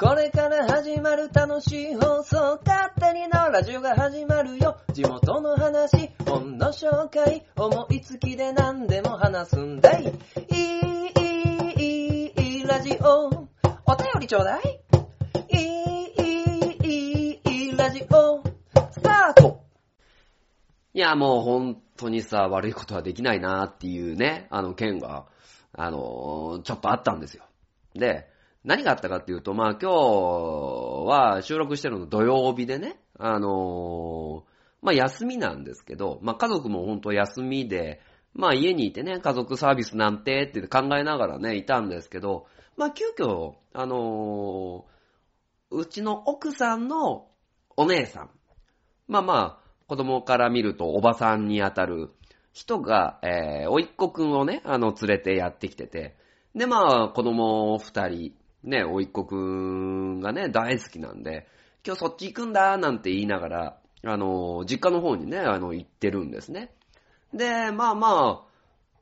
これから始まる楽しい放送、勝手にのラジオが始まるよ。地元の話、本の紹介、思いつきで何でも話すんだい。いい、いい、いい、ラジオ。お便りちょうだい。いい、いい、いい、ラジオ。スタートいや、もう本当にさ、悪いことはできないなっていうね、あの件が、あの、ちょっとあったんですよ。で、何があったかっていうと、まあ今日は収録してるの土曜日でね、あのまあ休みなんですけど、まあ家族も本当休みで、まあ家にいてね、家族サービスなんてって考えながらね、いたんですけど、まあ急遽、あのうちの奥さんのお姉さん、まあまあ、子供から見るとおばさんにあたる人が、えー、おいっ子くんをね、あの、連れてやってきてて、で、まあ、子供二人、ね、おいっ子くんがね、大好きなんで、今日そっち行くんだ、なんて言いながら、あの、実家の方にね、あの、行ってるんですね。で、まあまあ、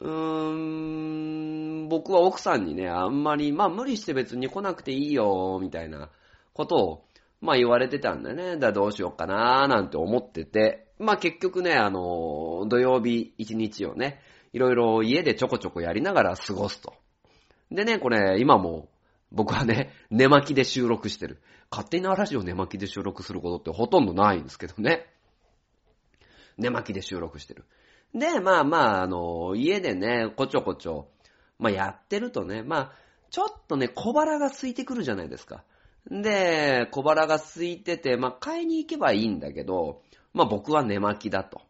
うーん、僕は奥さんにね、あんまり、まあ無理して別に来なくていいよ、みたいなことを、まあ言われてたんだよね。だどうしようかなーなんて思ってて、まあ結局ね、あの、土曜日一日をね、いろいろ家でちょこちょこやりながら過ごすと。でね、これ今も僕はね、寝巻きで収録してる。勝手にラジオ寝巻きで収録することってほとんどないんですけどね。寝巻きで収録してる。で、まあまあ、あの、家でね、こちょこちょ、まあやってるとね、まあ、ちょっとね、小腹が空いてくるじゃないですか。で、小腹が空いてて、まあ買いに行けばいいんだけど、まあ僕は寝巻きだと。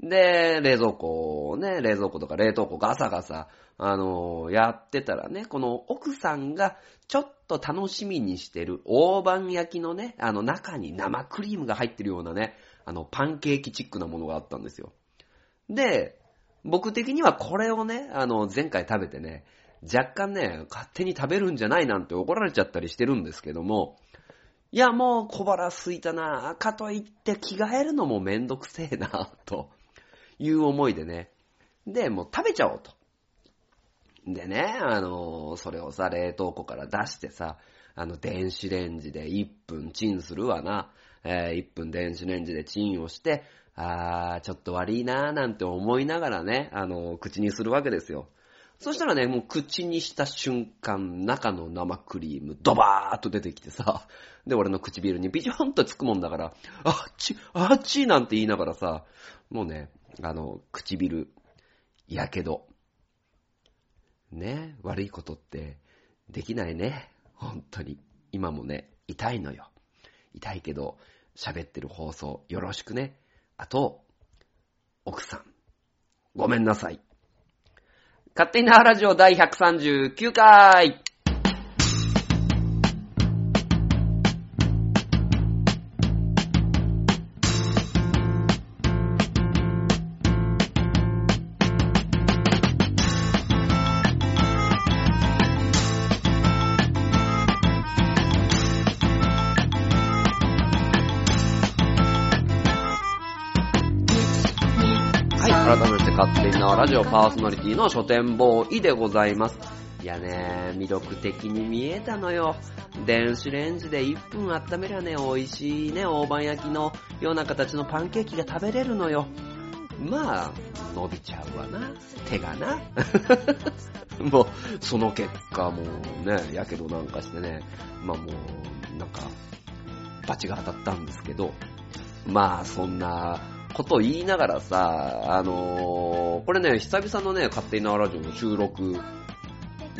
で、冷蔵庫をね、冷蔵庫とか冷凍庫ガサガサ、あのー、やってたらね、この奥さんがちょっと楽しみにしてる大判焼きのね、あの中に生クリームが入ってるようなね、あのパンケーキチックなものがあったんですよ。で、僕的にはこれをね、あの前回食べてね、若干ね、勝手に食べるんじゃないなんて怒られちゃったりしてるんですけども、いやもう小腹空いたな、かといって着替えるのもめんどくせえな、という思いでね。で、もう食べちゃおうと。でね、あの、それをさ、冷凍庫から出してさ、あの、電子レンジで1分チンするわな。えー、1分電子レンジでチンをして、あー、ちょっと悪いなーなんて思いながらね、あの、口にするわけですよ。そしたらね、もう口にした瞬間、中の生クリーム、ドバーっと出てきてさ、で、俺の唇にビジョンとつくもんだから、あっち、あっちなんて言いながらさ、もうね、あの、唇、やけど。ね、悪いことってできないね。本当に。今もね、痛いのよ。痛いけど、喋ってる放送よろしくね。あと、奥さん。ごめんなさい。勝手になラジオ第139回改めて勝手になラジオパーソナリティの書店ボーイでございます。いやね、魅力的に見えたのよ。電子レンジで1分温めりゃね、美味しいね、大判焼きのような形のパンケーキが食べれるのよ。まあ、伸びちゃうわな。手がな。もう、その結果もうね、やけどなんかしてね、まあもう、なんか、バチが当たったんですけど、まあ、そんなことを言いながらさ、あのー、これね、久々のね、勝手に縄ラジオの収録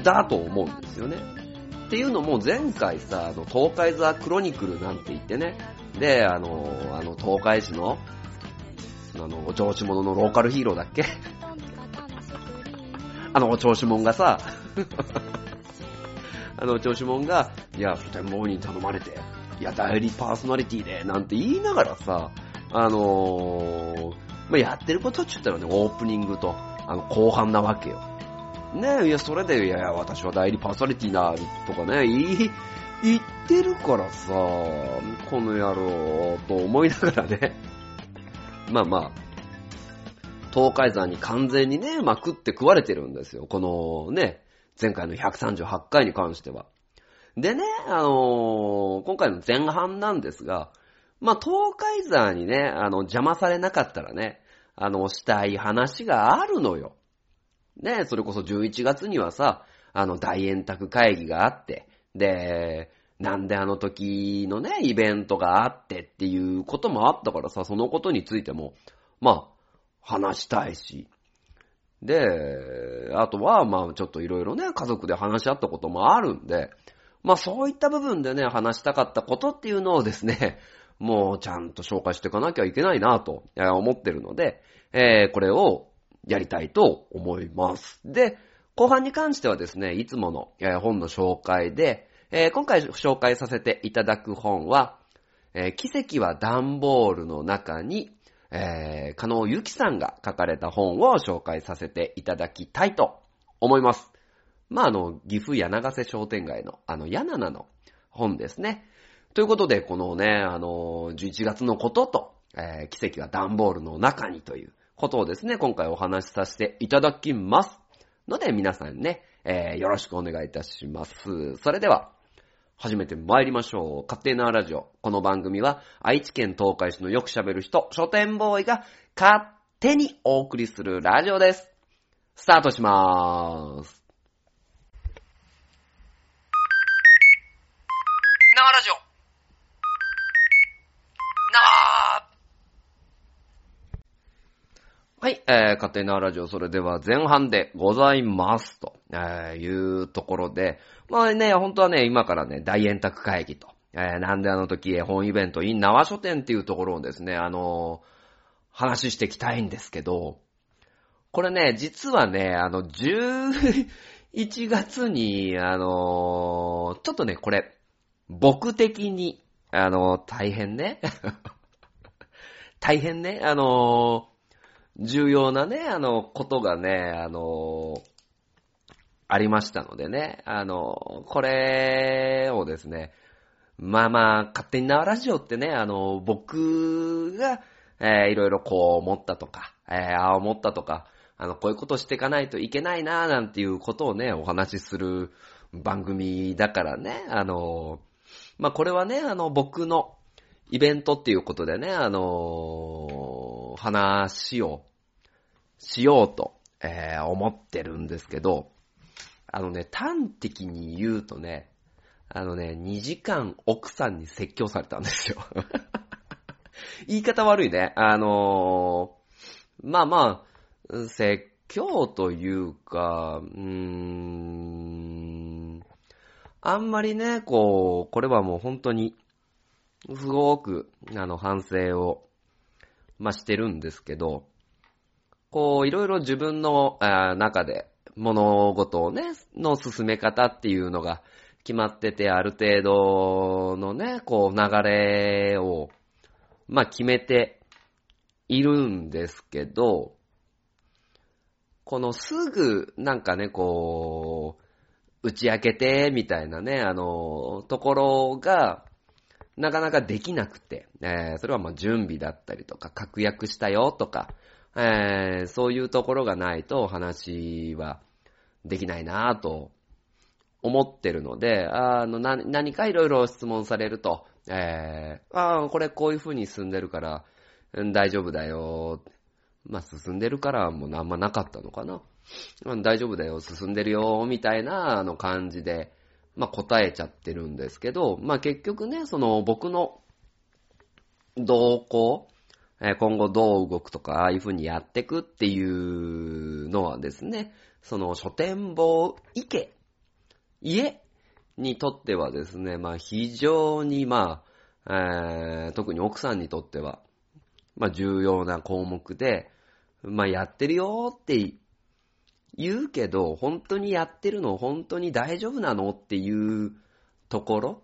だと思うんですよね。っていうのも前回さ、あの、東海ザクロニクルなんて言ってね、で、あのー、あの、東海市の、あの、お調子者のローカルヒーローだっけ？あの、お調子者がさ、あの、お調子者が、いや、書店ボーイに頼まれて、いや、代理パーソナリティで、なんて言いながらさ、あのー、まあ、やってることって言ったらね、オープニングと、あの、後半なわけよ。ね、いや、それで、いやいや、私は代理パーソナリティな、とかね、言い、言ってるからさ、この野郎、と思いながらね。まあまあ、東海山に完全にね、まあ、食って食われてるんですよ。このね、前回の138回に関しては。でね、あのー今回の前半なんですが、まあ、東海座にね、あの、邪魔されなかったらね、あの、したい話があるのよ。ね、それこそ11月にはさ、あの、大円卓会議があって、で、なんであの時のね、イベントがあってっていうこともあったからさ、そのことについても、まあ、話したいし。で、あとは、まあ、ちょっといろいろね、家族で話し合ったこともあるんで、まあ、そういった部分でね、話したかったことっていうのをですね、もうちゃんと紹介していかなきゃいけないなと思ってるので、えーこれをやりたいと思います。で、後半に関してはですね、いつもの、本の紹介で、えー今回紹介させていただく本は、えー奇跡は段ボールの中に、えー、加納ゆきさんが書かれた本を紹介させていただきたいと思います。まあ、あの、岐阜柳瀬商店街の、あの、柳ナの本ですね。ということで、このね、あの、11月のことと、えー奇跡は段ボールの中にということをですね、今回お話しさせていただきます。ので、皆さんね、えーよろしくお願いいたします。それでは、始めて参りましょう。勝手なラジオ。この番組は、愛知県東海市のよく喋る人、書店ボーイが勝手にお送りするラジオです。スタートしまーす。生ラジオ生はい、えー、勝手なラジオ、それでは前半でございます。と、えーいうところで、まあね、本当はね、今からね、大円卓会議と、えーなんであの時絵本イベント in 縄書店っていうところをですね、あのー話していきたいんですけど、これね、実はね、あの、11月に、あのーちょっとね、これ、僕的に、あのー大変ね、大変ね、あの重要なね、あの、ことがね、あの、ありましたのでね、あの、これをですね、まあまあ、勝手に縄ラジオってね、あの、僕が、えーいろいろこう思ったとか、えーああ思ったとか、あの、こういうことしていかないといけないな、なんていうことをね、お話しする番組だからね、あの、まあこれはね、あの、僕のイベントっていうことでね、あの話をしようと、えー思ってるんですけど、あのね、端的に言うとね、あのね、2時間奥さんに説教されたんですよ。言い方悪いね。あのーまあまあ、説教というか、うーん、あんまりね、こう、これはもう本当に、すごく、あの、反省を、まあ、してるんですけど、こう、いろいろ自分の中で物事をね、の進め方っていうのが決まってて、ある程度のね、こう、流れを、まあ、決めているんですけど、このすぐ、なんかね、こう、打ち明けて、みたいなね、あの、ところが、なかなかできなくて、えーそれはまあ準備だったりとか、確約したよとか、えーそういうところがないとお話はできないなぁと思ってるので、あの、な何かいろいろ質問されると、えー、ああ、これこういう風に進んでるから、うん大丈夫だよ。まあ、進んでるからもうあんまなかったのかな。うん大丈夫だよ、進んでるよ、みたいな、あの感じで、まあ、答えちゃってるんですけど、まあ、結局ね、その僕の動向、え今後どう動くとか、ああいう風にやってくっていうのはですね、その書店坊池、家にとってはですね、まあ非常にまあ、えー特に奥さんにとっては、まあ重要な項目で、まあやってるよって言うけど、本当にやってるの本当に大丈夫なのっていうところ？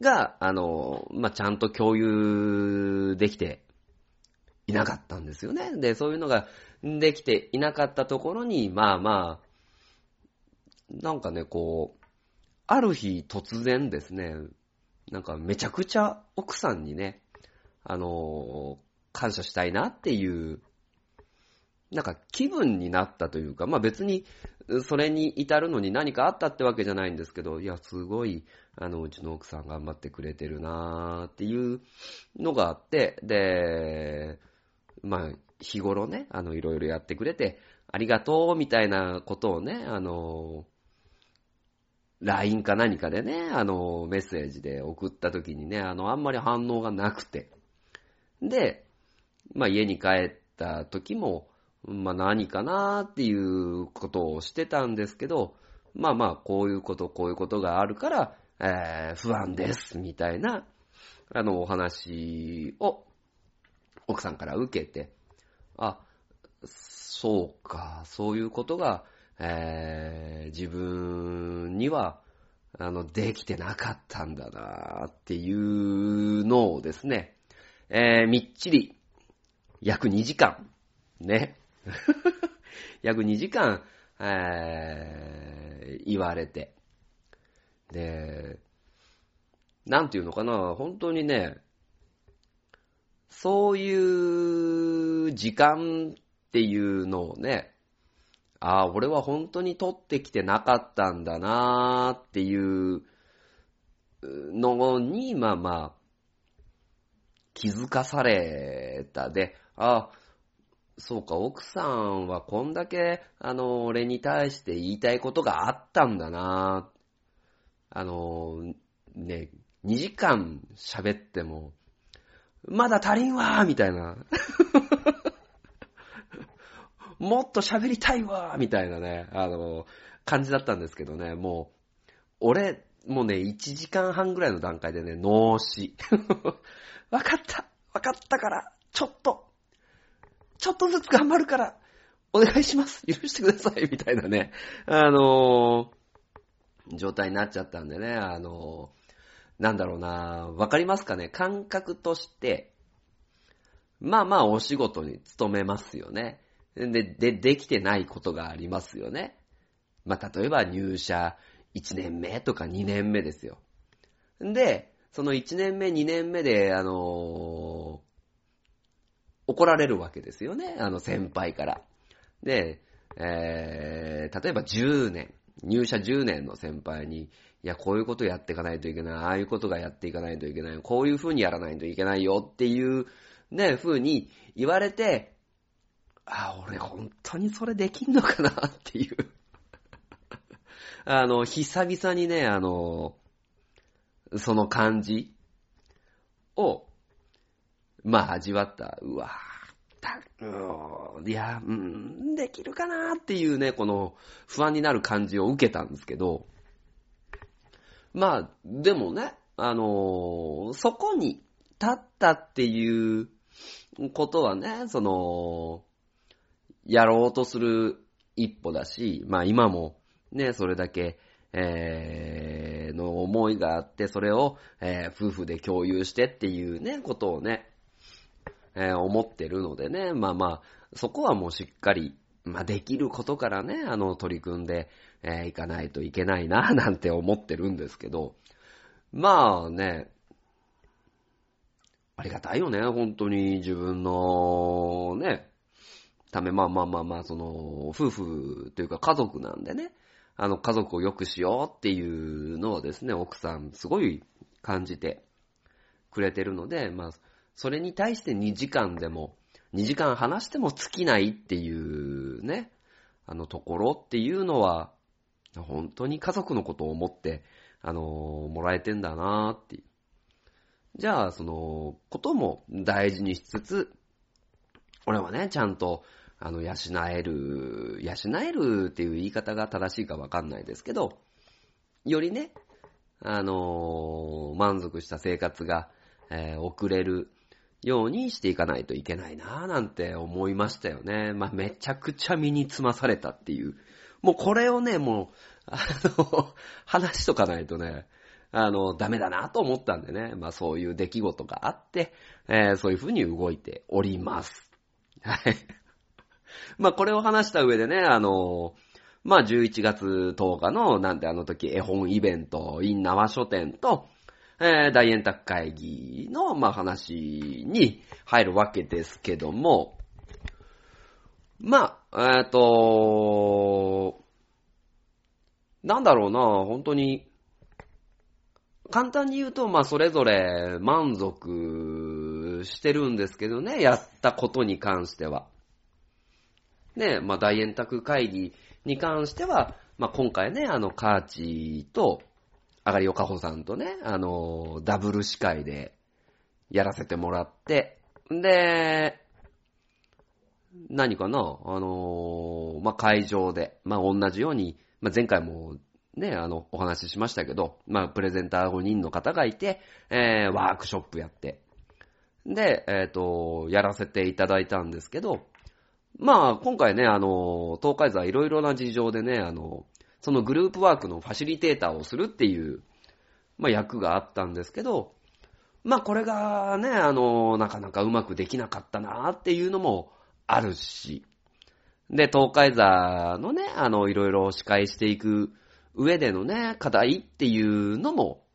が、あの、まあ、ちゃんと共有できていなかったんですよね。で、そういうのができていなかったところに、まあまあ、なんかね、こう、ある日突然ですね、なんかめちゃくちゃ奥さんにね、あの、感謝したいなっていう、なんか気分になったというか、まあ別にそれに至るのに何かあったってわけじゃないんですけど、いや、すごい、あの、うちの奥さん頑張ってくれてるなーっていうのがあって、で、まあ、日頃ね、あの、いろいろやってくれて、ありがとうみたいなことをね、あの、LINE か何かでね、あの、メッセージで送った時にね、あの、あんまり反応がなくて。で、まあ家に帰った時も、まあ何かなーっていうことをしてたんですけど、まあまあこういうこと、こういうことがあるから、えー、不安です、みたいな、あの、お話を奥さんから受けて、あ、そうか、そういうことが、えー、自分には、あの、できてなかったんだなっていうのをですね、えー、みっちり、約2時間、ね。約2時間、えー、言われて。で、なんていうのかな、本当にね、そういう時間っていうのをね、ああ、俺は本当に取ってきてなかったんだなーっていうのに、まあまあ、気づかされたで、ああ、そうか、奥さんはこんだけ、あの、俺に対して言いたいことがあったんだなあの、ね、2時間喋っても、まだ足りんわーみたいな。もっと喋りたいわーみたいなね、あの、感じだったんですけどね、もう、俺、もうね、1時間半ぐらいの段階でね、脳死。わかったわかったから、ちょっと、ちょっとずつ頑張るから、お願いします。許してください。みたいなね、あのー、状態になっちゃったんでね、あのー、なんだろうな、わかりますかね？感覚として、まあまあお仕事に勤めますよね。で、で、できてないことがありますよね。まあ例えば入社1年目とか2年目ですよ。で、その1年目、2年目で、あのー怒られるわけですよね。あの先輩から。で、えー、例えば10年、入社10年の先輩に、いや、こういうことやっていかないといけない、ああいうことがやっていかないといけない、こういう風にやらないといけないよっていう、ね、風に言われて、あ、俺本当にそれできんのかなっていう。あの、久々にね、あの、その感じを、まあ味わった。うわたういや、うん、できるかなっていうね、この不安になる感じを受けたんですけど、まあ、でもね、あのそこに立ったっていうことはね、その、やろうとする一歩だし、まあ今もね、それだけ、えー、の思いがあって、それを、えー、夫婦で共有してっていうね、ことをね、えー、思ってるのでね、まあまあ、そこはもうしっかり、まあできることからね、あの、取り組んで、えー、いかないといけないな、なんて思ってるんですけど、まあね、ありがたいよね、本当に。自分の、ね、ため、まあまあまあまあ、その、夫婦というか家族なんでね、あの、家族を良くしようっていうのをですね、奥さんすごい感じてくれてるので、まあ、それに対して2時間でも、2時間話しても尽きないっていうね、あのところっていうのは、本当に家族のことを思って、あの、もらえてんだなーっていう。じゃあ、その、ことも大事にしつつ、俺はね、ちゃんと、あの、養える、養えるっていう言い方が正しいかわかんないですけど、よりね、あの、満足した生活が、えー、送れるようにしていかないといけないなぁなんて思いましたよね。まあ、めちゃくちゃ身につまされたっていう。もうこれをね、もう、あの、話しとかないとね、あの、ダメだなと思ったんでね。まあそういう出来事があって、えー、そういう風に動いております。はい。まあこれを話した上でね、あの、まあ11月10日の、なんてあの時絵本イベント、イン縄書店と、えー、大円卓会議の、まあ話に入るわけですけども、まあ、えっ、ー、と、なんだろうな、本当に、簡単に言うと、まあ、それぞれ満足してるんですけどね、やったことに関しては。ね、まあ、大円卓会議に関しては、まあ、今回ね、あの、カーチと、あがりおかほさんとね、あの、ダブル司会でやらせてもらって、で、何かな、あのまあ、会場で、まあ、同じように、まあ、前回もね、あの、お話ししましたけど、まあ、プレゼンター5人の方がいて、えー、ワークショップやって、で、えっ、ー、と、やらせていただいたんですけど、まあ、今回ね、あの、東海座いろいろな事情でね、あの、そのグループワークのファシリテーターをするっていう、まあ、役があったんですけど、まあ、これがね、あの、なかなかうまくできなかったなっていうのもあるし、で、東海座のね、あの、いろいろ司会していく上でのね、課題っていうのも、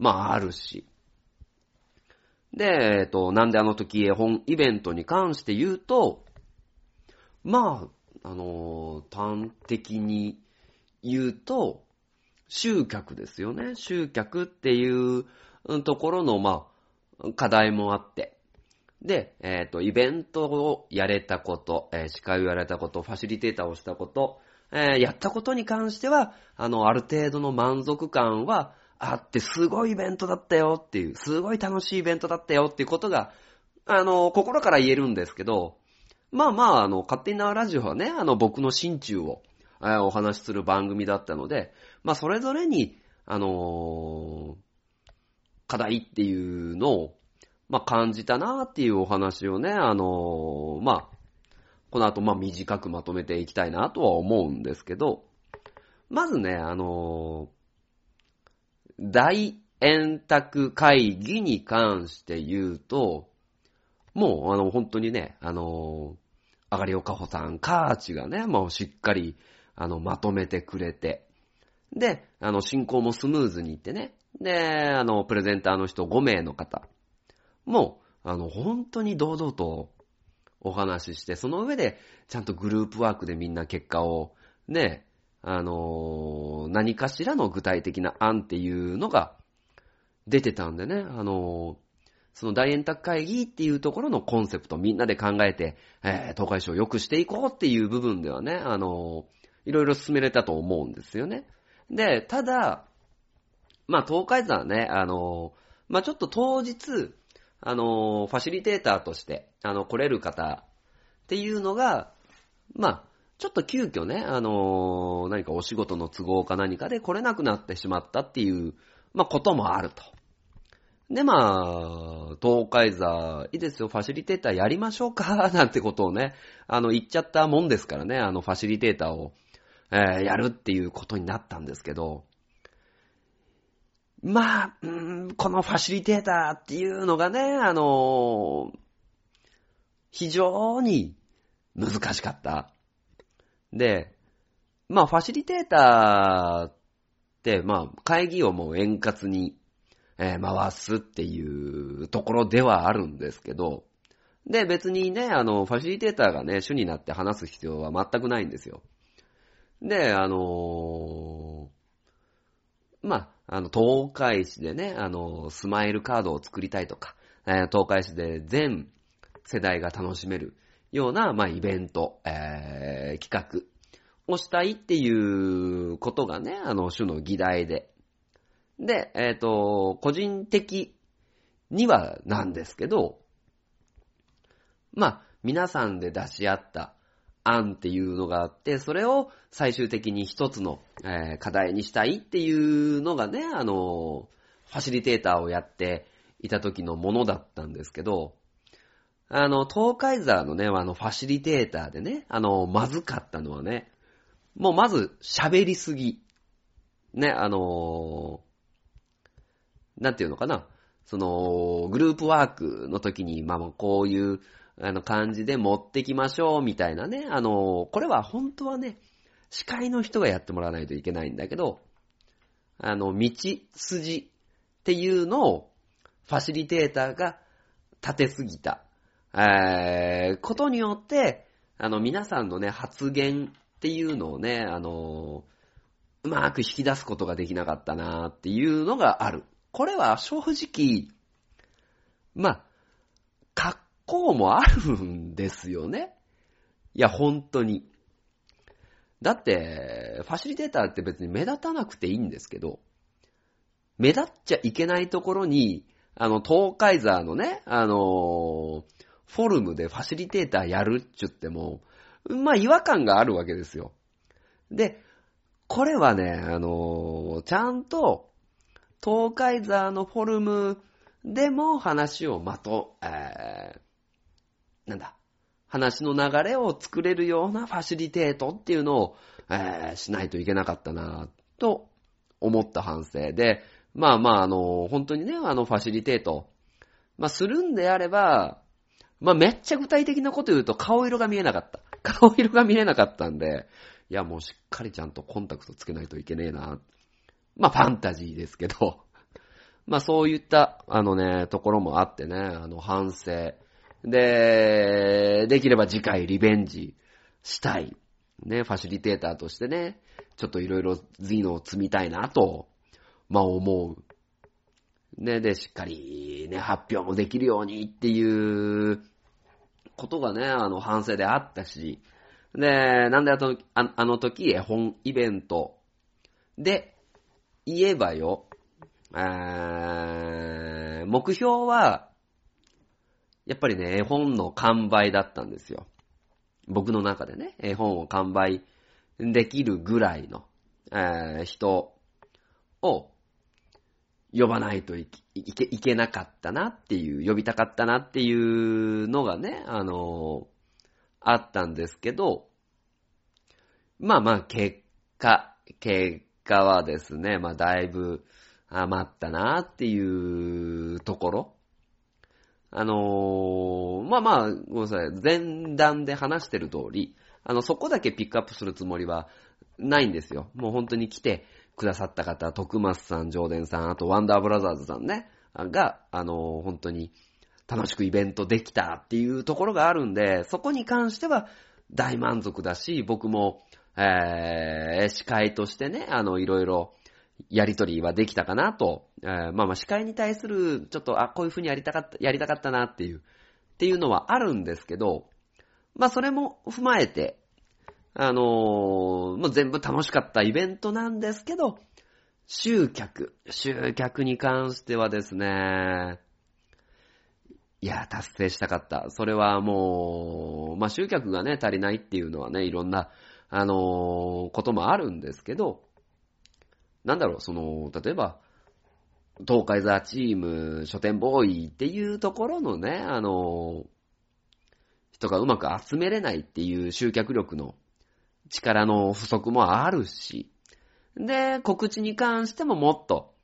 まあ、あるし。で、えっと、なんであの時絵本イベントに関して言うと、まあ、あの端的に言うと、集客ですよね。集客っていうところの、まあ、課題もあって。で、えっ、ー、と、イベントをやれたこと、えー、司会をやれたこと、ファシリテーターをしたこと、えー、やったことに関しては、あの、ある程度の満足感はあって、すごいイベントだったよっていう、すごい楽しいイベントだったよっていうことが、あの、心から言えるんですけど、まあまあ、あの、勝手なラジオはね、あの、僕の心中を、お話しする番組だったので、まあそれぞれに、あの、課題っていうのを、まあ感じたなっていうお話をね、あの、まあ、この後まあ短くまとめていきたいなとは思うんですけど、まずね、あの、大円卓会議に関して言うと、もう、あの、本当にね、あのあがりおかほさん、カーチがね、もうしっかり、あの、まとめてくれて、で、あの、進行もスムーズにいってね、で、あの、プレゼンターの人5名の方、も、あの、本当に堂々とお話しして、その上で、ちゃんとグループワークでみんな結果を、ね、あの何かしらの具体的な案っていうのが出てたんでね、あのその大円卓会議っていうところのコンセプトみんなで考えて、えー、東海市を良くしていこうっていう部分ではね、あのいろいろ進めれたと思うんですよね。で、ただ、まあ、東海座はね、あのまあ、ちょっと当日、あのファシリテーターとして、あの、来れる方っていうのが、まあ、ちょっと急遽ね、あの何かお仕事の都合か何かで来れなくなってしまったっていう、まあ、こともあると。で、まあ、東海座、いいですよ、ファシリテーターやりましょうか、なんてことをね、あの、言っちゃったもんですからね、あの、ファシリテーターを、えー、やるっていうことになったんですけど、まあ、うん、このファシリテーターっていうのがね、あの非常に難しかった。で、まあ、ファシリテーターって、まあ、会議をもう円滑にえー、回すっていうところではあるんですけど、で、別にね、あの、ファシリテーターがね、主になって話す必要は全くないんですよ。で、あのー、まあ、あの、東海市でね、あの、スマイルカードを作りたいとか、えー、東海市で全世代が楽しめるような、まあ、イベント、えー、企画をしたいっていうことがね、あの、主の議題で、で、えっ、と、個人的にはなんですけど、まあ、皆さんで出し合った案っていうのがあって、それを最終的に一つの、えー、課題にしたいっていうのがね、あの、ファシリテーターをやっていた時のものだったんですけど、あの、東海ザーのね、あの、ファシリテーターでね、あの、まずかったのはね、もうまず喋りすぎ。ね、あのなんていうのかな、その、グループワークの時に、まあこういう、あの、感じで持ってきましょう、みたいなね。あの、これは本当はね、司会の人がやってもらわないといけないんだけど、あの、道筋っていうのを、ファシリテーターが立てすぎた、えー、ことによって、あの、皆さんのね、発言っていうのをね、あの、うまく引き出すことができなかったなっていうのがある。これは正直、まあ、格好もあるんですよね。いや、本当に。だって、ファシリテーターって別に目立たなくていいんですけど、目立っちゃいけないところに、あの、東海ザーのね、あのフォルムでファシリテーターやるっちゅっても、まあ違和感があるわけですよ。で、これはね、あのちゃんと、東海ザーのフォルムでも話をまと、えー、なんだ、話の流れを作れるようなファシリテートっていうのを、えー、しないといけなかったなと思った反省で、まあまあ、あの、本当にね、あの、ファシリテート、まあ、するんであれば、まあ、めっちゃ具体的なこと言うと顔色が見えなかった。顔色が見えなかったんで、いや、もうしっかりちゃんとコンタクトつけないといけねえな。まあ、ファンタジーですけど、まあ、そういった、あのね、ところもあってね、あの、反省。で、できれば次回リベンジしたい。ね、ファシリテーターとしてね、ちょっといろいろ頭脳を積みたいなと、まあ思う。ね、で、しっかりね、発表もできるようにっていうことがね、あの、反省であったし、で、なんであと、ああの時、絵本イベントで言えばよ、え目標は、やっぱりね、絵本の完売だったんですよ。僕の中でね、絵本を完売できるぐらいの、えー人を呼ばないといけいけいけなかったなっていう、呼びたかったなっていうのがね、あのあったんですけど、まあまあ、結果、結果はですね、まあだいぶ余ったなっていうところ。あのーまあまあ、ごめんなさい、前段で話してる通り、あの、そこだけピックアップするつもりはないんですよ。もう本当に来てくださった方、徳松さん、上田さん、あとワンダーブラザーズさんね、が、あのー本当に楽しくイベントできたっていうところがあるんで、そこに関しては大満足だし、僕も、えー、司会としてね、あの、いろいろ、やりとりはできたかなと、えーまあまあ司会に対する、ちょっと、あ、こういう風にやりたかった、やりたかったなっていう、っていうのはあるんですけど、まあそれも踏まえて、あのーもう全部楽しかったイベントなんですけど、集客、集客に関してはですね、いや、達成したかった。それはもう、まあ集客がね、足りないっていうのはね、いろんな、あのーこともあるんですけど、なんだろう、その、例えば、東海ザチーム、書店ボーイっていうところのね、あの、人がうまく集めれないっていう集客力の力の不足もあるし、で、告知に関してももっと、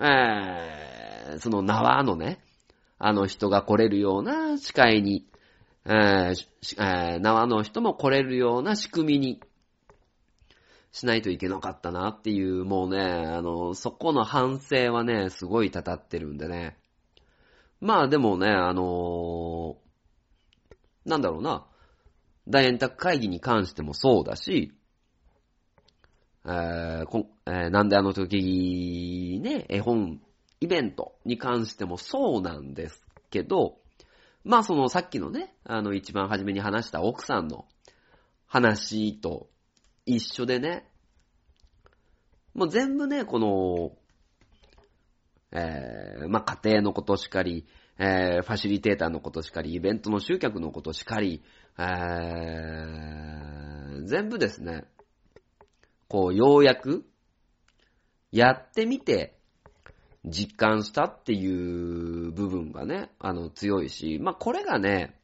えー、その縄のね、あの人が来れるような司会に、えーえー縄の人も来れるような仕組みにしないといけなかったなっていう、もうね、あの、そこの反省はね、すごいたたってるんでね。まあでもね、あのなんだろうな、大円卓会議に関してもそうだし、えーこえーなんであの時ね、絵本イベントに関してもそうなんですけど、まあそのさっきのね、あの一番初めに話した奥さんの話と一緒でね、もう全部ね、この、えー、まあ、家庭のことしかり、えー、ファシリテーターのことしかり、イベントの集客のことしかり、えー、全部ですね、こう、ようやく、やってみて、実感したっていう部分がね、あの、強いし、まあ、これがね、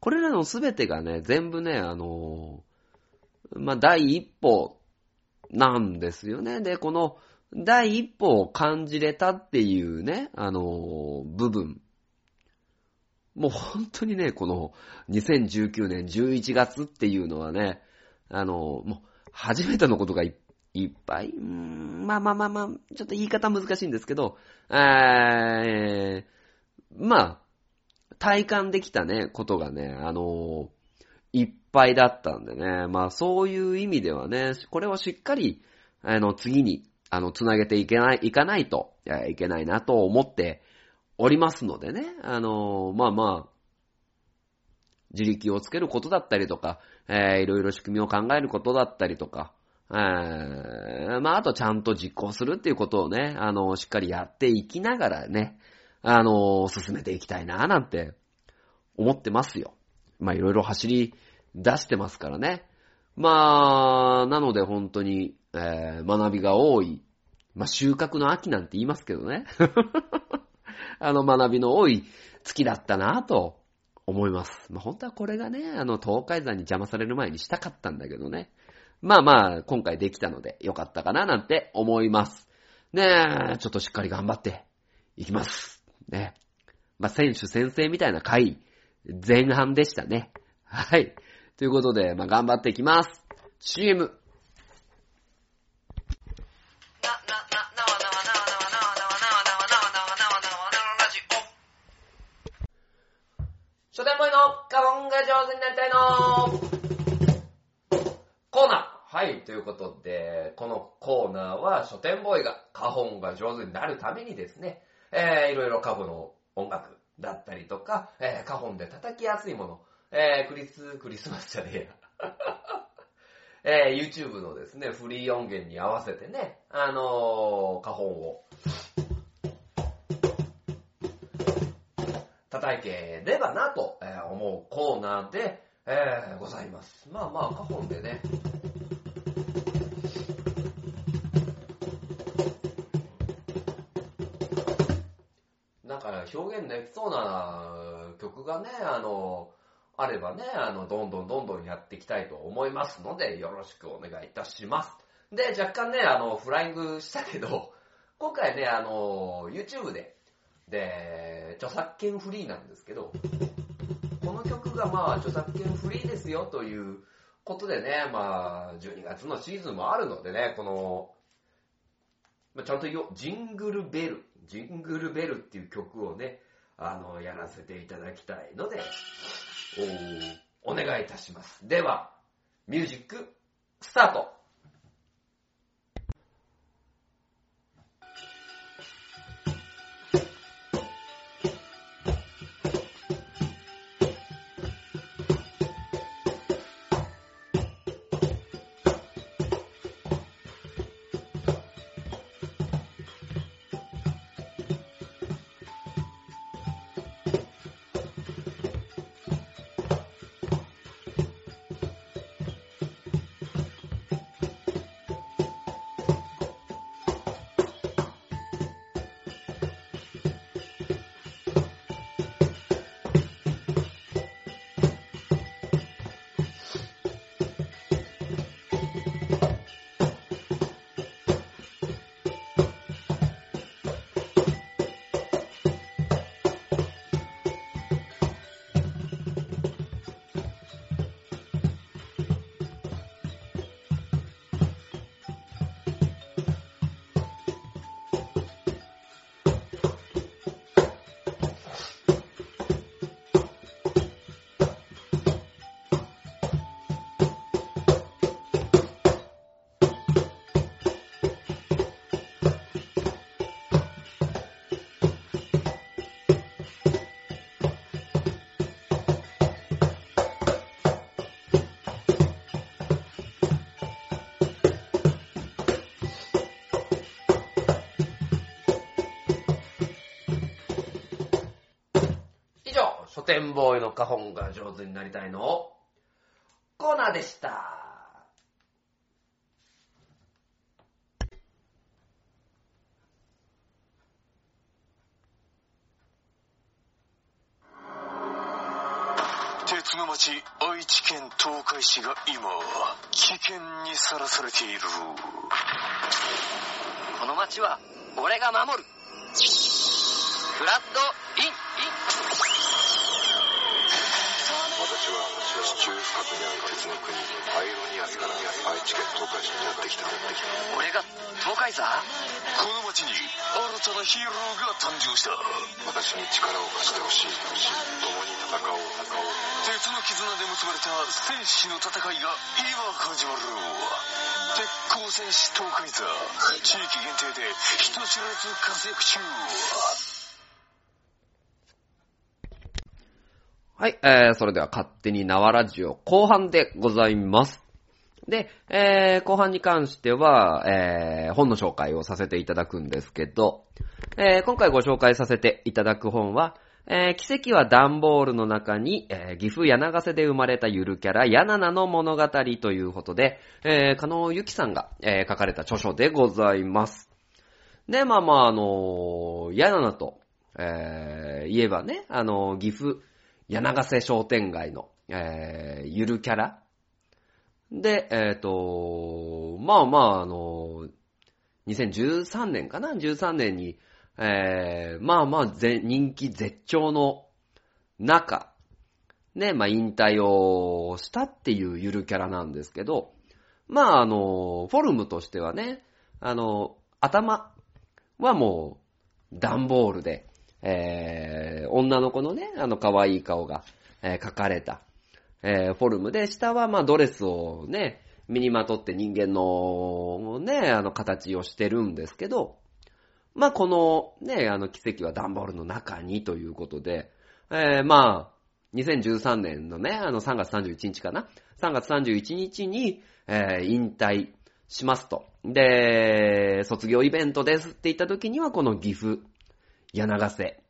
これらのすべてがね、全部ね、あの、まあ、第一歩なんですよね。で、この第一歩を感じれたっていうね、あの、部分。もう本当にね、この2019年11月っていうのはね、あの、もう初めてのことがいいっぱい、うーんまあまあまあまあ、ちょっと言い方難しいんですけど、えー、まあ、体感できたね、ことがね、あの、いっぱいだったんでね、まあそういう意味ではね、これをしっかり、あの、次に、あの、つなげていけない、いかないと、いけないなと思っておりますのでね。あの、まあまあ、自力をつけることだったりとか、えー、いろいろ仕組みを考えることだったりとか、えー、まあ、あとちゃんと実行するっていうことをね、あの、しっかりやっていきながらね、あの、進めていきたいな、なんて思ってますよ。まあ、いろいろ走り出してますからね。まあ、なので本当に、えー、学びが多い。まあ、収穫の秋なんて言いますけどね。あの、学びの多い月だったなと思います。まあ、本当はこれがね、あの、東海山に邪魔される前にしたかったんだけどね。まあまあ、今回できたのでよかったかななんて思います。ねえ、ちょっとしっかり頑張っていきます。ね。まあ、選手先生みたいな回、前半でしたね。はい。ということで、まあ、頑張っていきます。CM。書店ボーイの花本が上手になりたいのコーナー。はい、ということで、このコーナーは書店ボーイが花本が上手になるためにですね、えー、いろいろ花本の音楽だったりとか、えー、花本で叩きやすいもの、えー、クリス、クリスマスじゃねえや。えー、YouTube のですね、フリー音源に合わせてね、あのー、花本を叩いてればなと思うコーナーで、えー、ございます。まあまあ、花本でね、なんか表現できそうな曲がね、あの、あればね、あの、どんどんどんどんやっていきたいと思いますので、よろしくお願いいたします。で、若干ね、あの、フライングしたけど、今回ね、あの、YouTube で、で、著作権フリーなんですけど、この曲がまあ著作権フリーですよということでね、まあ12月のシーズンもあるのでね、この、まあ、ちゃんとよ、ジングルベル、ジングルベルっていう曲をね、あの、やらせていただきたいので、お、お願いいたします。では、ミュージック、スタート店ボーイの花本が上手になりたいの。コーナーでした。鉄の町愛知県東海市が今危険にさらされている。この町は俺が守る。フラッドイン中深くにある鉄の国アイロニアスから愛知県東海市にやってきた。俺が東海座？この町に新たなヒーローが誕生した。私に力を貸してほしい。共に戦おう。戦おう。鉄の絆で結ばれた戦士の戦いが今始まる。鉄鋼戦士トークイズ地域限定で人知らず活躍中。はい、えー、それでは勝手に縄ラジオ後半でございます。で、えー、後半に関しては、えー、本の紹介をさせていただくんですけど、えー、今回ご紹介させていただく本は、えー、奇跡は段ボールの中に、えー、岐阜柳瀬で生まれたゆるキャラ、ヤナナの物語ということで、えー、加納ゆきさんが、えー、書かれた著書でございます。で、まあまあ、あのー、ヤナナと、えー、言えばね、あのー、岐阜、柳瀬商店街の、えー、ゆるキャラで、えっ、と、まあまあ、あの、2013年かな ?13 年に、えー、まあまあ、人気絶頂の中、ね、まあ引退をしたっていうゆるキャラなんですけど、まああの、フォルムとしてはね、あの、頭はもう、段ボールで、えー、女の子のね、あの可愛い顔が、えー描かれた、えーフォルムで、下はまあドレスをね、身にまとって人間のね、あの形をしてるんですけど、まあこのね、あの奇跡は段ボールの中にということで、えーまあ、2013年のね、あの3月31日かな ?3 月31日に、えー引退しますと。で、卒業イベントですって言った時にはこの岐阜、柳瀬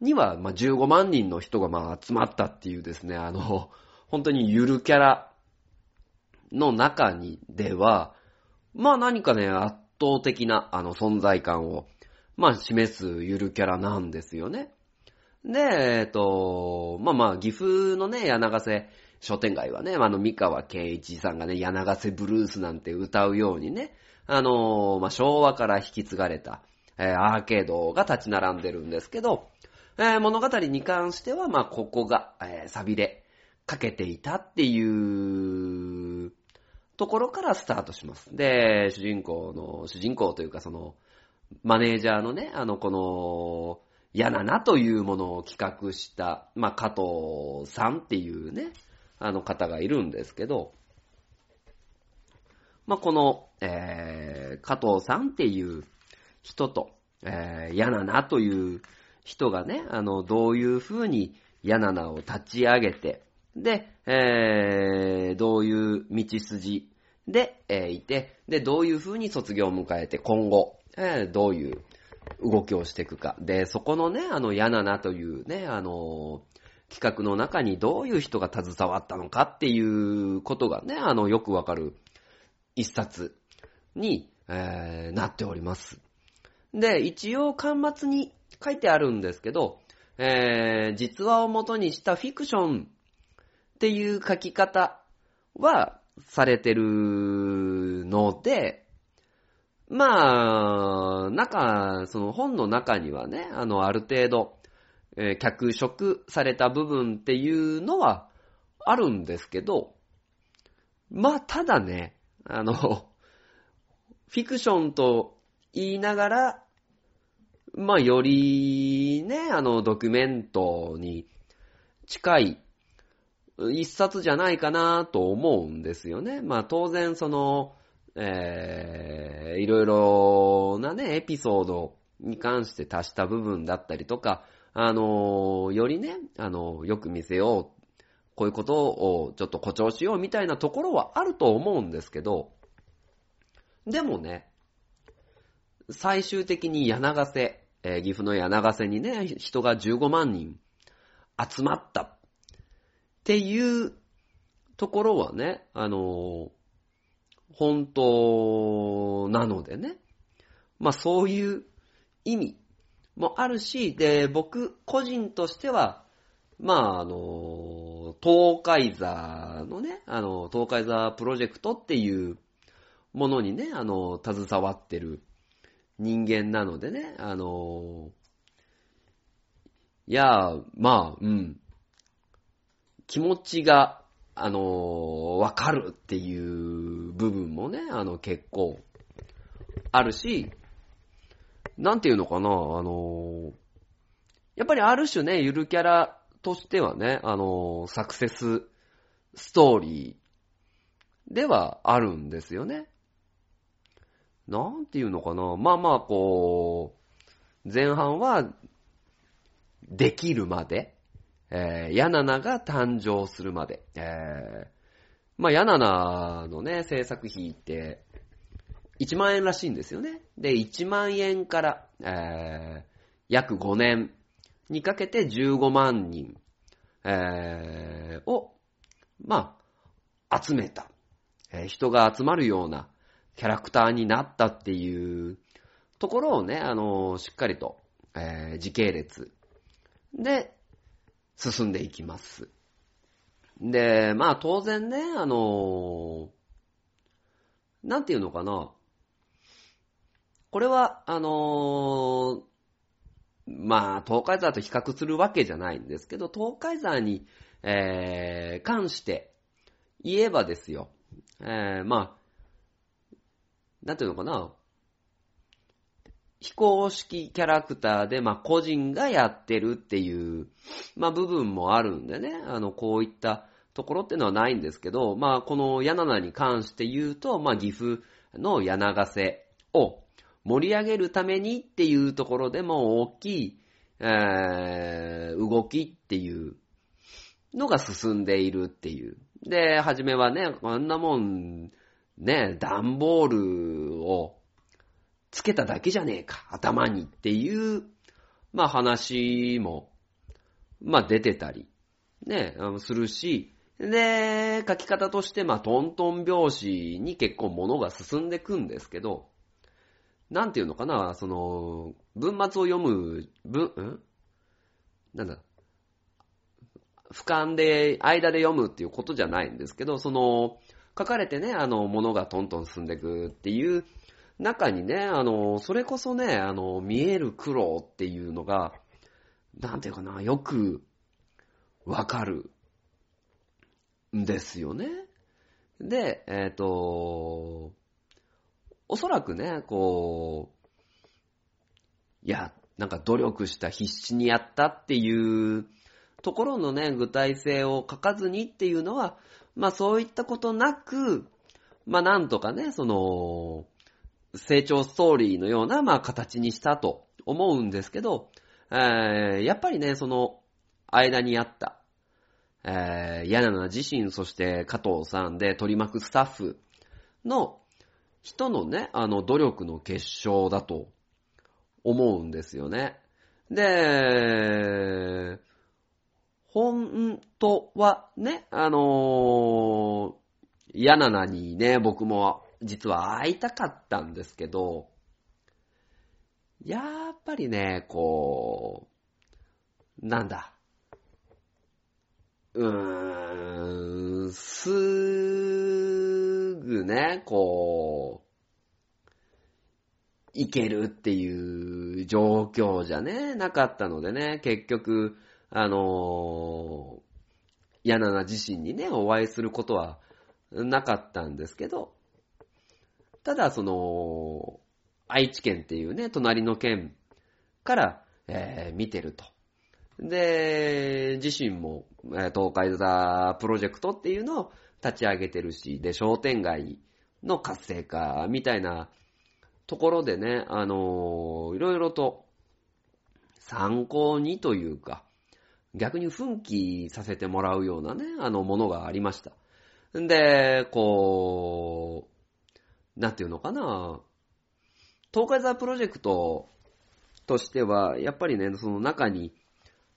には、まあ、15万人の人がまあ集まったっていうですね、あの、本当にゆるキャラの中にでは、まあ何かね、圧倒的なあの存在感を、まあ示すゆるキャラなんですよね。で、えっと、まあまあ、岐阜のね、柳瀬商店街はね、あの、三河圭一さんがね、柳瀬ブルースなんて歌うようにね、あのまあ、昭和から引き継がれた、えアーケードが立ち並んでるんですけど、え物語に関しては、まあ、ここが、えー錆びれかけていたっていうところからスタートします。で、主人公の、主人公というかその、マネージャーのね、あの、この、嫌ななというものを企画した、まあ、加藤さんっていうね、あの方がいるんですけど、まあ、この、えー、加藤さんっていう人と、えー、嫌ななという人がね、あの、どういう風に嫌ななを立ち上げて、で、えー、どういう道筋で、えーいて、で、どういう風に卒業を迎えて、今後、えーどういう動きをしていくか。で、そこのね、あの、嫌ななというね、あの、企画の中にどういう人が携わったのかっていうことがね、あの、よくわかる一冊に、えーなっております。で、一応、端末に書いてあるんですけど、えー実話を元にしたフィクションっていう書き方はされてるので、まあ、中、その本の中にはね、あの、ある程度、えー脚色された部分っていうのはあるんですけど、まあ、ただね、あの、フィクションと言いながら、まあ、よりね、あの、ドキュメントに近い一冊じゃないかなと思うんですよね。まあ、当然、その、えー、いろいろなね、エピソードに関して足した部分だったりとか、あの、よりね、あの、よく見せよう、こういうことをちょっと誇張しようみたいなところはあると思うんですけど、でもね、最終的に柳瀬、えー岐阜の柳瀬にね、人が15万人集まったっていうところはね、あのー本当なのでね。まあそういう意味もあるし、で、僕個人としては、まああの、東海座のね、あの、東海座プロジェクトっていうものにね、あの、携わってる人間なのでね、あの、いや、まあ、うん。気持ちが、あの、わかるっていう部分もね、あの、結構、あるし、なんていうのかな、あの、やっぱりある種ね、ゆるキャラとしてはね、あの、サクセスストーリーではあるんですよね。なんていうのかな。まあまあ、こう、前半は、できるまで、えー、ヤナナが誕生するまで、えー、まあ、ヤナナのね、制作費って、1万円らしいんですよね。で、1万円から、えー、約5年にかけて15万人、えー、を、まあ、集めた、えー人が集まるようなキャラクターになったっていうところをね、あのしっかりと、えー時系列で進んでいきます。で、まあ当然ね、あのなんていうのかな。これは、あのまあ、東海山と比較するわけじゃないんですけど、東海山に、えー関して言えばですよ、えーまあ、なんていうのかな、非公式キャラクターで、まあ、個人がやってるっていう、まあ、部分もあるんでね、あの、こういったところっていうのはないんですけど、まあ、この柳名に関して言うと、まあ、岐阜の柳瀬を盛り上げるためにっていうところでも大きい、えー動きっていうのが進んでいるっていう。で、はじめはね、あんなもん、ね、段ボールをつけただけじゃねえか、頭にっていう、まあ話も、まあ出てたり、ね、あのするし、で、書き方として、まあトントン拍子に結構物が進んでくんですけど、なんていうのかな、その、文末を読む、文、ん？なんだ、俯瞰で、間で読むっていうことじゃないんですけど、その、書かれてね、あの、物がトントン進んでくっていう中にね、あの、それこそね、あの、見える苦労っていうのが、なんていうかな、よくわかるんですよね。で、えっ、と、おそらくね、こう、いや、なんか努力した、必死にやったっていうところのね、具体性を書かずにっていうのは、まあそういったことなく、まあなんとかね、その、成長ストーリーのような、まあ形にしたと思うんですけど、えーやっぱりね、その間にあった、えー、柳名自身、そして加藤さんで取り巻くスタッフの人のね、あの努力の結晶だと思うんですよね。で、本当はね、あのー、ヤナナにね、僕も実は会いたかったんですけど、やっぱりね、こう、なんだ、うーん、すーぐね、こう、いけるっていう状況じゃね、なかったのでね、結局、あのー、ヤナナ自身にね、お会いすることはなかったんですけど、ただ、その、愛知県っていうね、隣の県から、えー見てると。で、自身も、東海座プロジェクトっていうのを立ち上げてるし、で、商店街の活性化みたいなところでね、あのーいろいろと参考にというか、逆に奮起させてもらうようなね、あのものがありました。んで、こう、なんていうのかな、東海座プロジェクトとしては、やっぱりね、その中に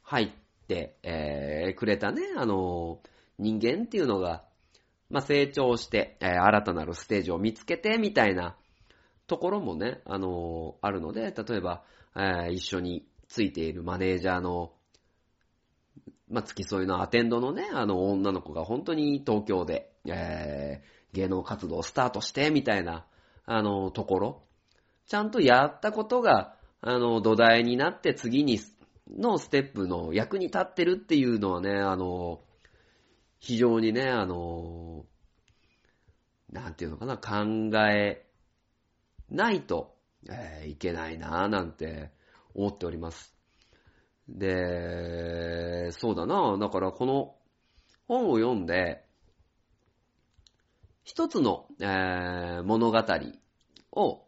入って、えーくれたね、あの、人間っていうのが、まあ、成長して、えー新たなるステージを見つけて、みたいなところもね、あの、あるので、例えば、えー一緒についているマネージャーの、まあ、付き添いのアテンドのね、あの、女の子が本当に東京で、えー芸能活動をスタートして、みたいな、あの、ところ、ちゃんとやったことが、あの、土台になって次に、のステップの役に立ってるっていうのはね、あの、非常にね、あの、なんていうのかな、考えないと、えーいけないなぁなんて思っております。で、そうだなだからこの本を読んで、一つの、えー物語を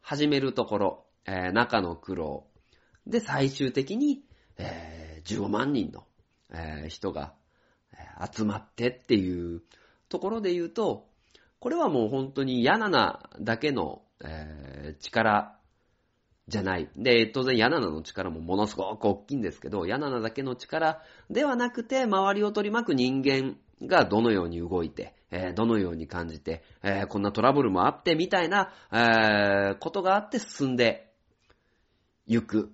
始めるところ、えー中の苦労。で、最終的に、えー15万人の、えー人が、集まってっていうところで言うと、これはもう本当にヤナナだけの、えー力じゃない。で、当然ヤナナの力もものすごく大きいんですけど、ヤナナだけの力ではなくて、周りを取り巻く人間がどのように動いて、えーどのように感じて、えーこんなトラブルもあって、みたいな、えーことがあって進んでゆく、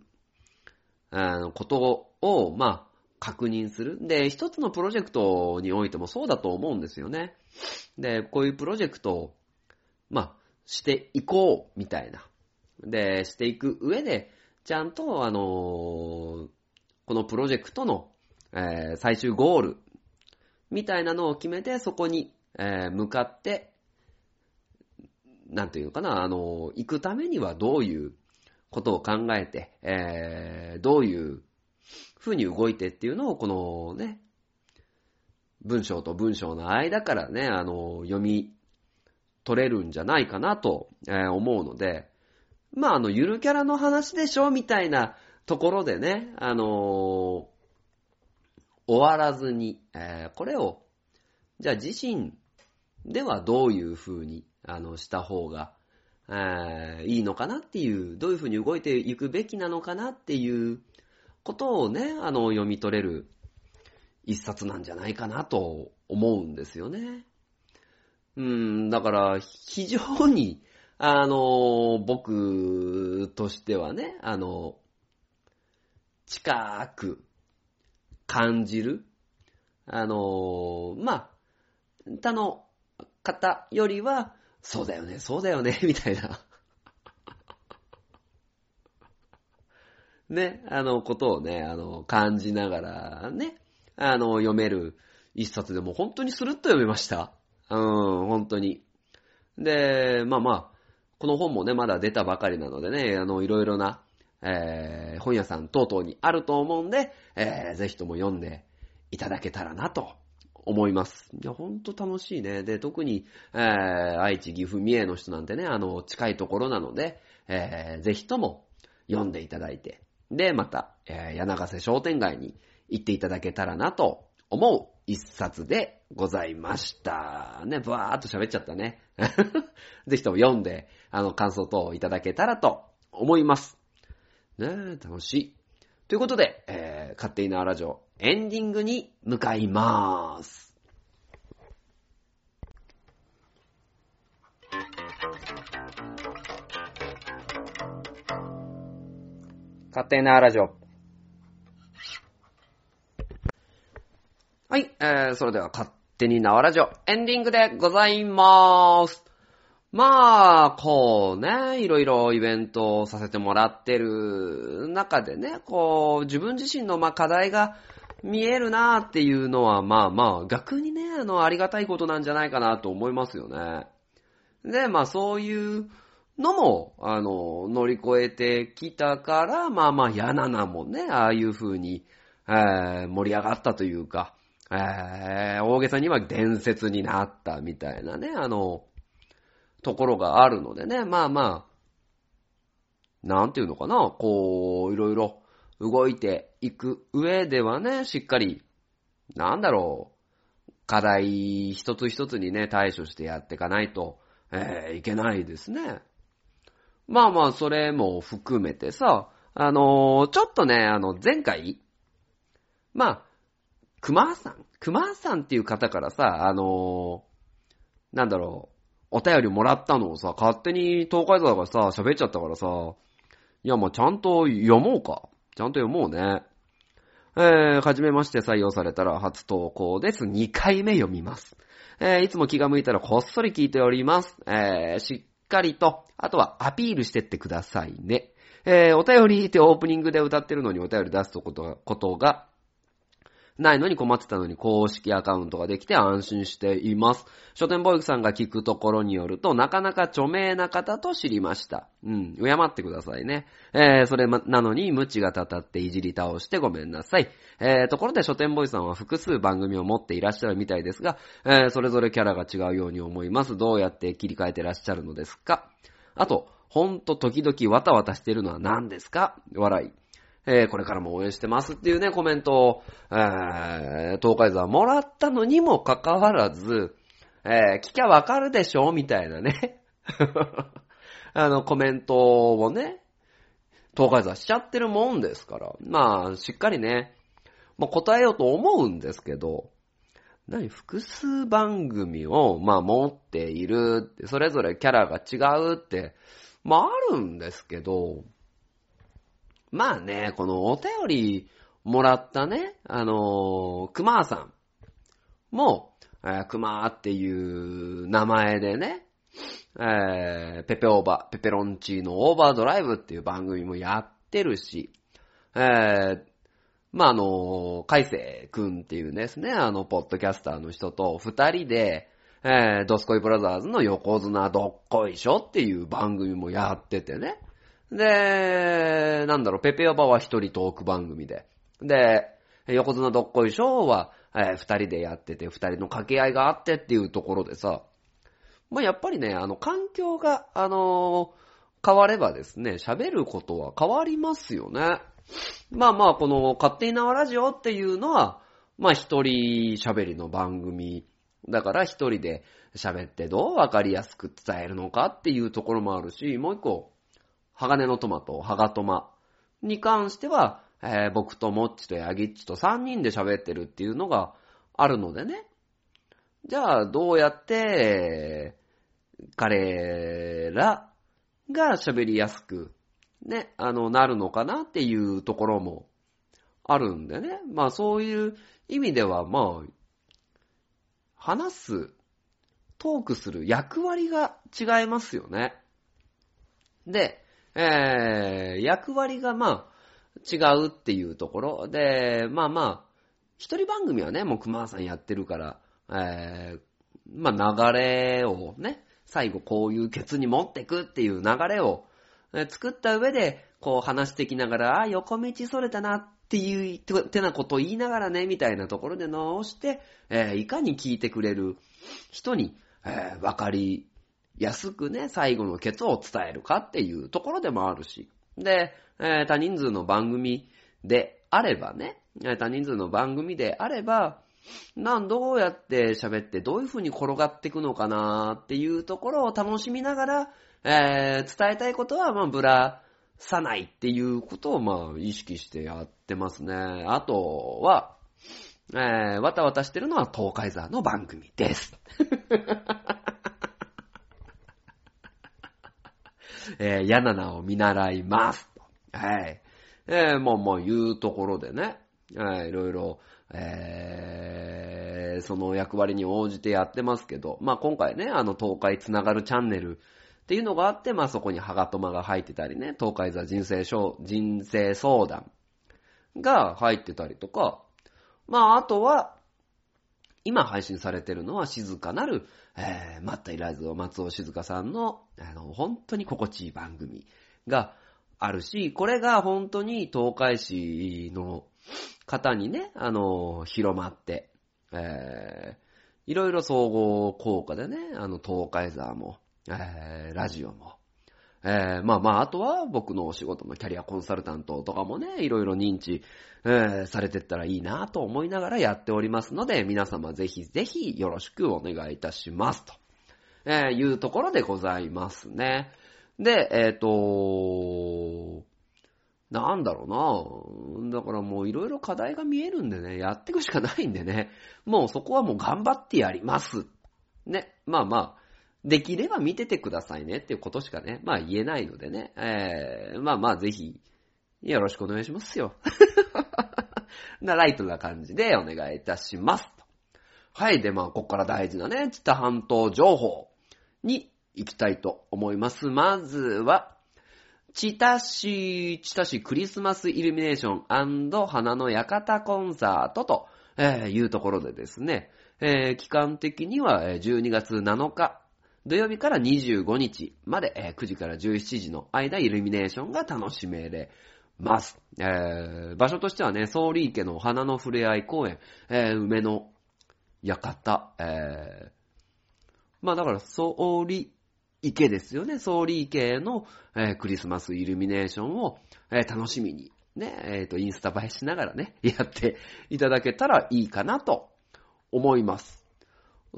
ことを、まあ、確認する。で、一つのプロジェクトにおいてもそうだと思うんですよね。で、こういうプロジェクトを、まあ、していこう、みたいな。で、していく上で、ちゃんと、あのーこのプロジェクトの、えー最終ゴール、みたいなのを決めて、そこに、えー向かって、なんていうのかな、あのー行くためにはどういうことを考えて、えーどういう風に動いてっていうのを、このね、文章と文章の間からね、あの、読み取れるんじゃないかなと、え思うので、まあ、あの、ゆるキャラの話でしょみたいなところでね、あのー終わらずに、えーこれを、じゃあ自身ではどういう風に、あの、した方が、えーいいのかなっていう、どういう風に動いていくべきなのかなっていうことをね、あの、読み取れる一冊なんじゃないかなと思うんですよね。うん、だから、非常に、あの、僕としてはね、あの、近く感じる、あの、まあ、他の方よりは、そうだよね、そうだよね、みたいな。ね、あの、ことをね、あの、感じながらね、あの、読める一冊でも本当にスルッと読めました。うん、本当に。で、まあまあ、この本もね、まだ出たばかりなのでね、あの、いろいろな、えー本屋さん等々にあると思うんで、えーぜひとも読んでいただけたらなと思います。いや、ほんと楽しいね。で、特に、えー愛知、岐阜、三重の人なんてね、あの、近いところなので、えーぜひとも読んでいただいて、で、また、えー柳瀬商店街に行っていただけたらなと思う一冊でございました。ね、ブワーっと喋っちゃったね。ぜひとも読んで、あの、感想等をいただけたらと思います。ねえ、楽しい。ということで、えー、勝手に縄ラジオ、エンディングに向かいまーす。勝手に縄ラジオ。はい、えー、それでは勝手に縄ラジオ、エンディングでございまーす。まあ、こうね、いろいろイベントをさせてもらってる中でね、こう、自分自身のまあ課題が見えるなーっていうのは、まあまあ、逆にね、あの、ありがたいことなんじゃないかなと思いますよね。で、まあそういうのも、あの、乗り越えてきたから、まあまあ、やななもね、ああいう風に、えー盛り上がったというか、えー大げさには伝説になったみたいなね、あの、ところがあるのでね、まあまあ、なんていうのかな、こう、いろいろ動いていく上ではね、しっかり、なんだろう、課題一つ一つにね、対処してやっていかないと、えーいけないですね。まあまあ、それも含めてさ、あのーちょっとね、あの、前回、まあ、熊さん、熊さんっていう方からさ、あのーなんだろう、お便りもらったのをさ、勝手に東海座がさ、喋っちゃったからさ、いや、もうちゃんと読もうか。ちゃんと読もうね。えー、はじめまして採用されたら初投稿です。2回目読みます。えー、いつも気が向いたらこっそり聞いております。えー、しっかりと、あとはアピールしてってくださいね。えー、お便りってオープニングで歌ってるのにお便り出すことが、ことが、ないのに困ってたのに公式アカウントができて安心しています。書店ボーイクさんが聞くところによると、なかなか著名な方と知りました。うん、敬ってくださいね。えー、それまなのに、無知がたたっていじり倒してごめんなさい。えー、ところで書店ボーイさんは複数番組を持っていらっしゃるみたいですが、えー、それぞれキャラが違うように思います。どうやって切り替えてらっしゃるのですか？あと、ほんと時々わたわたしてるのは何ですか？笑い。えー、これからも応援してますっていうね、コメントを、えー、東海座もらったのにもかかわらず、えー、聞きゃわかるでしょみたいなね。あの、コメントをね、東海座しちゃってるもんですから。まあ、しっかりね、まあ、答えようと思うんですけど、何複数番組を、まあ、持っている、それぞれキャラが違うって、まあ、あるんですけど、まあね、このお便りもらったね、あのー、熊さんも、えー、熊っていう名前でね、えー、ペペオーバー、ペペロンチーノオーバードライブっていう番組もやってるし、えー、まあ、あの、海星くんっていうですね、あの、ポッドキャスターの人と二人で、えー、ドスコイブラザーズの横綱どっこいしょっていう番組もやっててね。で、なんだろう、ペペオバは一人トーク番組で。で、横綱どっこいしょは、えー、二人でやってて、二人の掛け合いがあってっていうところでさ、まあ、やっぱりね、あの、環境が、あのー、変わればですね、喋ることは変わりますよね。まあまあ、この、勝手に縄ラジオっていうのは、まあ一人喋りの番組。だから一人で喋ってどうわかりやすく伝えるのかっていうところもあるし、もう一個、鋼のトマト、ハガトマに関しては、えー、僕とモッチとヤギッチと3人で喋ってるっていうのがあるのでね。じゃあ、どうやって、彼らが喋りやすくね、あの、なるのかなっていうところもあるんでね。まあそういう意味では、まあ、話す、トークする役割が違いますよね。で、えー、役割がまあ、違うっていうところ。で、まあまあ、一人番組はね、もう熊さんやってるから、えー、まあ流れをね、最後こういうケツに持ってくっていう流れを作った上で、こう話してきながら、あ、横道それたなっていう、てなことを言いながらね、みたいなところで直して、えー、いかに聞いてくれる人に、えー、わかりやすくね、最後のケツを伝えるかっていうところでもあるし。で、えー、多人数の番組であればね、多人数の番組であれば、なん、どうやって喋ってどういう風に転がっていくのかなっていうところを楽しみながら、えー、伝えたいことは、まあ、ぶらさないっていうことを、まあ、意識してやってますね。あとは、えー、わたわたしてるのは東海座の番組です。えー、嫌な名を見習います。はい。えー、もう、もう言うところでね、えー、いろいろ、えー、その役割に応じてやってますけど、まあ今回ね、あの東海つながるチャンネルっていうのがあって、まあそこにハガトマが入ってたりね、東海座人生人生相談が入ってたりとか、まああとは、今配信されてるのは静かなる、えー、マッタイライズの松尾静香さんの、あの、本当に心地いい番組があるし、これが本当に東海市の方にね、あの、広まって、えー、いろいろ総合効果でね、あの、東海座も、えー、ラジオも、えー、まあまあ、あとは僕のお仕事のキャリアコンサルタントとかもね、いろいろ認知、えー、されてったらいいなと思いながらやっておりますので、皆様ぜひぜひよろしくお願いいたしますと、えー、いうところでございますね。で、えっ、ー、と、なんだろうなだからもういろいろ課題が見えるんでね、やっていくしかないんでね、もうそこはもう頑張ってやります。ね。まあまあ、できれば見ててくださいねっていうことしかね、まあ言えないのでね、えー、まあまあぜひ、よろしくお願いしますよ。な、ライトな感じでお願いいたします。はい。で、まあ、ここから大事なね、知多半島情報に行きたいと思います。まずは、知多市、知多市クリスマスイルミネーション花の館コンサートと、えー、いうところでですね、えー、期間的には12月7日土曜日から25日まで、えー、9時から17時の間、イルミネーションが楽しめれます。えー、場所としてはね、総理池の花の触れ合い公園、えー、梅の館、え、まあだから、総理池ですよね。総理池の、えークリスマスイルミネーションを、えー楽しみに、ね、えっ、と、インスタ映えしながらね、やっていただけたらいいかなと思います。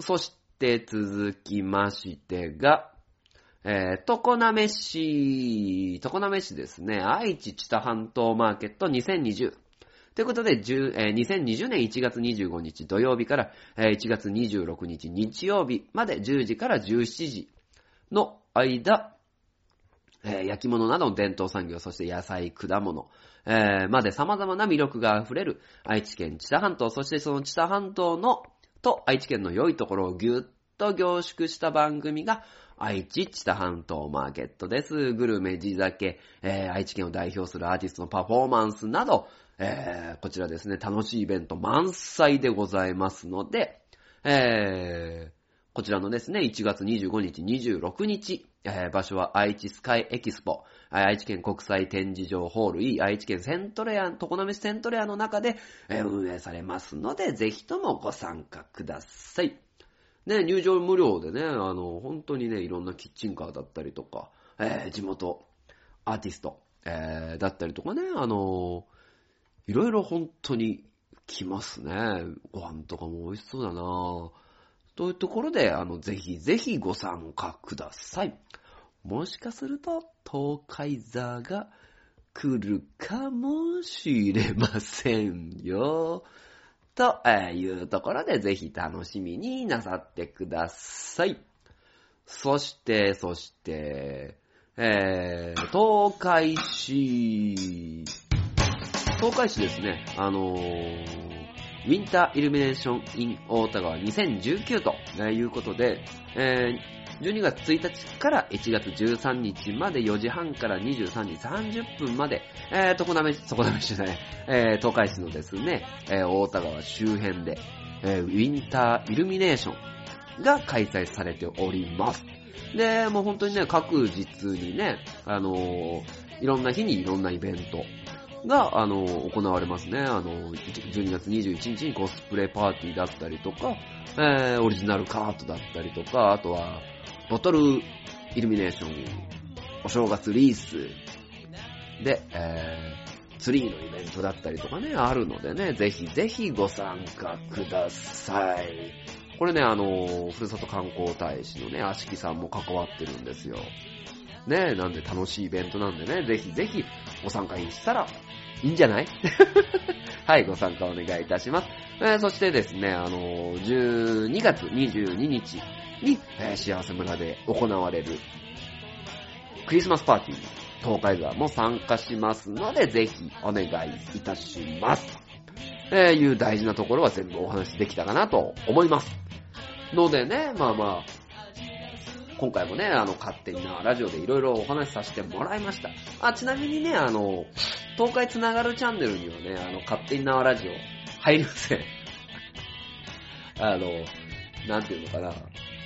そして続きましてが、えー、常滑市、常滑市ですね、愛知知多半島マーケット2020。ということで、えー2020年1月25日土曜日から、えー1月26日日曜日まで10時から17時の間、えー焼き物などの伝統産業、そして野菜、果物、えーまで様々な魅力が溢れる愛知県知多半島、そしてその知多半島の、と愛知県の良いところをぎゅっと凝縮した番組が、愛知知多半島マーケットです。グルメ、地酒、えー愛知県を代表するアーティストのパフォーマンスなど、えーこちらですね、楽しいイベント満載でございますので、えーこちらのですね、1月25日、26日、えー場所は愛知スカイエキスポ、愛知県国際展示場ホール E、愛知県セントレア、常滑市セントレアの中で、運営されますので、ぜひともご参加ください。ね、入場無料でね、あの、本当にね、いろんなキッチンカーだったりとか、えー地元アーティスト、えーだったりとかね、あの、いろいろ本当に来ますね。ご飯とかも美味しそうだなというところで、あの、ぜひぜひご参加ください。もしかすると、東海座が来るかもしれませんよ。というところで、ぜひ楽しみになさってください。そして、そして、えー、東海市、東海市ですね、あのーウィンターイルミネーション in 大田川2019ということで、えー12月1日から1月13日まで4時半から23時30分まで、えー、常滑市、常滑市じゃない、えー、東海市のですね、えー大田川周辺で、えーウィンターイルミネーションが開催されております。で、もう本当にね、各日にね、あのーいろんな日にいろんなイベントが、あのー行われますね。あのー12月21日にコスプレパーティーだったりとか、えーオリジナルカートだったりとか、あとは、ボトルイルミネーション、お正月リースで、えーツリーのイベントだったりとかね、あるのでね、ぜひぜひご参加ください。これね、あの、ふるさと観光大使のね、足木さんも関わってるんですよ。ね、なんで楽しいイベントなんでね、ぜひぜひご参加したらいいんじゃない？はい、ご参加お願いいたします。えーそしてですね、あの、12月22日に、え幸せ村で行われるクリスマスパーティー東海沢も参加しますので、ぜひお願いいたします。えーいう大事なところは全部お話しできたかなと思います。のでね、まあまあ、今回もね、あの、勝手になラジオでいろいろお話しさせてもらいました。あ、ちなみにね、あの、東海つながるチャンネルにはね、あの、勝手になラジオ入りません。あの、なんていうのかな。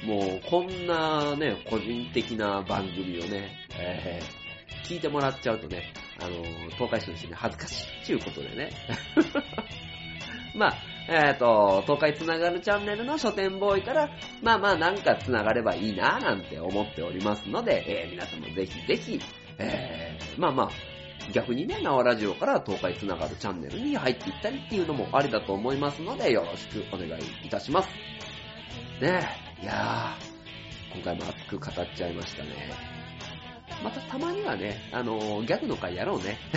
もう、こんなね、個人的な番組をね、えー聞いてもらっちゃうとね、あの、東海市の人に恥ずかしいっていうことでね。まあ、えっ、と、東海つながるチャンネルの書店ボーイから、まあまあなんかつながればいいななんて思っておりますので、えー皆様ぜひぜひ、えーまあまあ、逆にね、縄ラジオから東海つながるチャンネルに入っていったりっていうのもありだと思いますので、よろしくお願いいたします。ねえ、いやー、今回も熱く語っちゃいましたね。またたまにはね、あのーギャグの回やろうね。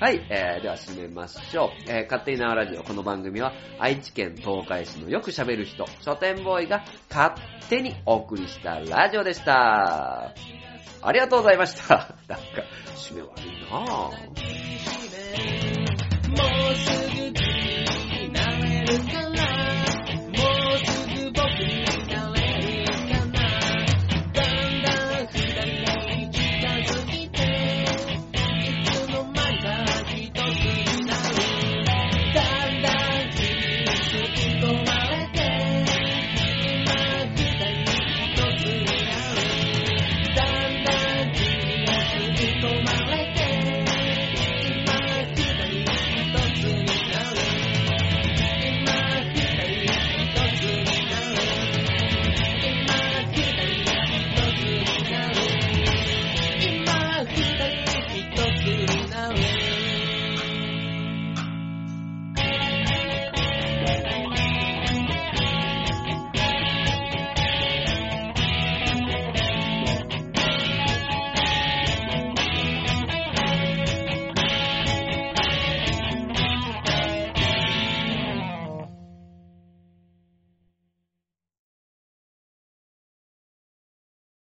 はい、えー、では締めましょう。えー、勝手に縄ラジオ。この番組は愛知県東海市のよく喋る人、書店ボーイが勝手にお送りしたラジオでした。ありがとうございました。なんか、締め悪いなぁ。もうすぐ